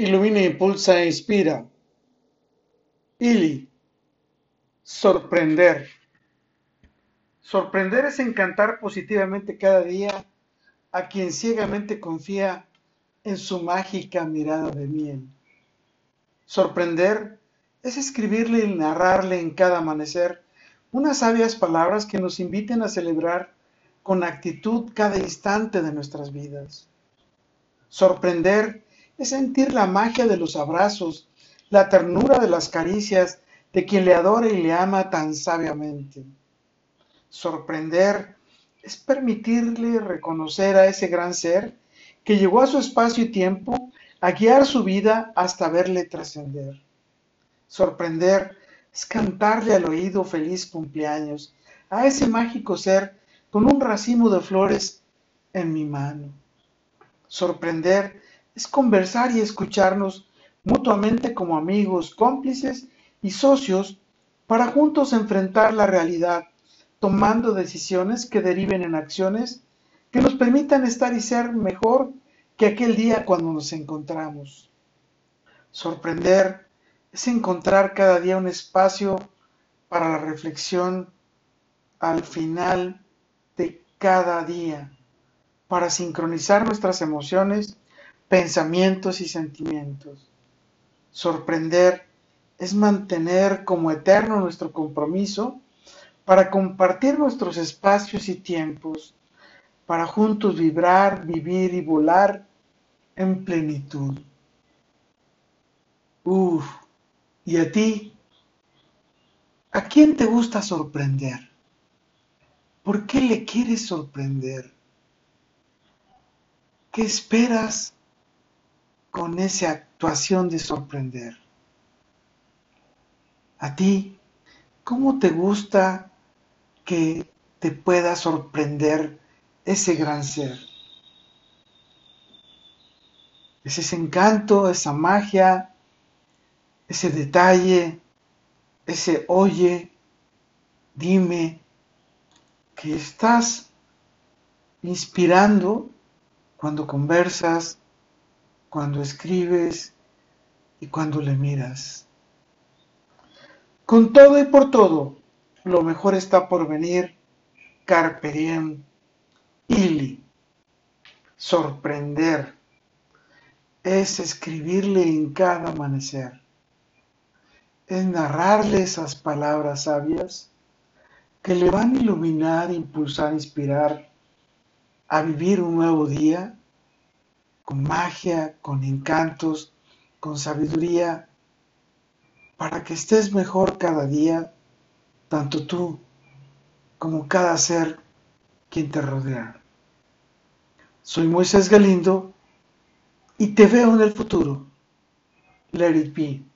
Ilumina, impulsa e inspira. Ili. Sorprender. Sorprender es encantar positivamente cada día a quien ciegamente confía en su mágica mirada de miel. Sorprender es escribirle y narrarle en cada amanecer unas sabias palabras que nos inviten a celebrar con actitud cada instante de nuestras vidas. Sorprender es sentir la magia de los abrazos, la ternura de las caricias de quien le adora y le ama tan sabiamente. Sorprender es permitirle reconocer a ese gran ser que llegó a su espacio y tiempo a guiar su vida hasta verle trascender. Sorprender es cantarle al oído feliz cumpleaños a ese mágico ser con un racimo de flores en mi mano. Sorprender es conversar y escucharnos mutuamente como amigos, cómplices y socios para juntos enfrentar la realidad, tomando decisiones que deriven en acciones que nos permitan estar y ser mejor que aquel día cuando nos encontramos. Sorprender es encontrar cada día un espacio para la reflexión al final de cada día, para sincronizar nuestras emociones pensamientos y sentimientos. Sorprender es mantener como eterno nuestro compromiso para compartir nuestros espacios y tiempos, para juntos vibrar, vivir y volar en plenitud. Uf, ¿y a ti? ¿A quién te gusta sorprender? ¿Por qué le quieres sorprender? ¿Qué esperas con esa actuación de sorprender. A ti, ¿cómo te gusta que te pueda sorprender ese gran ser? Es ese encanto, esa magia, ese detalle, ese oye, dime, que estás inspirando cuando conversas, cuando escribes y cuando le miras. Con todo y por todo, lo mejor está por venir. Carpe diem, ili. Sorprender es escribirle en cada amanecer. Es narrarle esas palabras sabias que le van a iluminar, impulsar, inspirar a vivir un nuevo día con magia, con encantos, con sabiduría, para que estés mejor cada día, tanto tú como cada ser quien te rodea. Soy Moisés Galindo y te veo en el futuro. Let it be.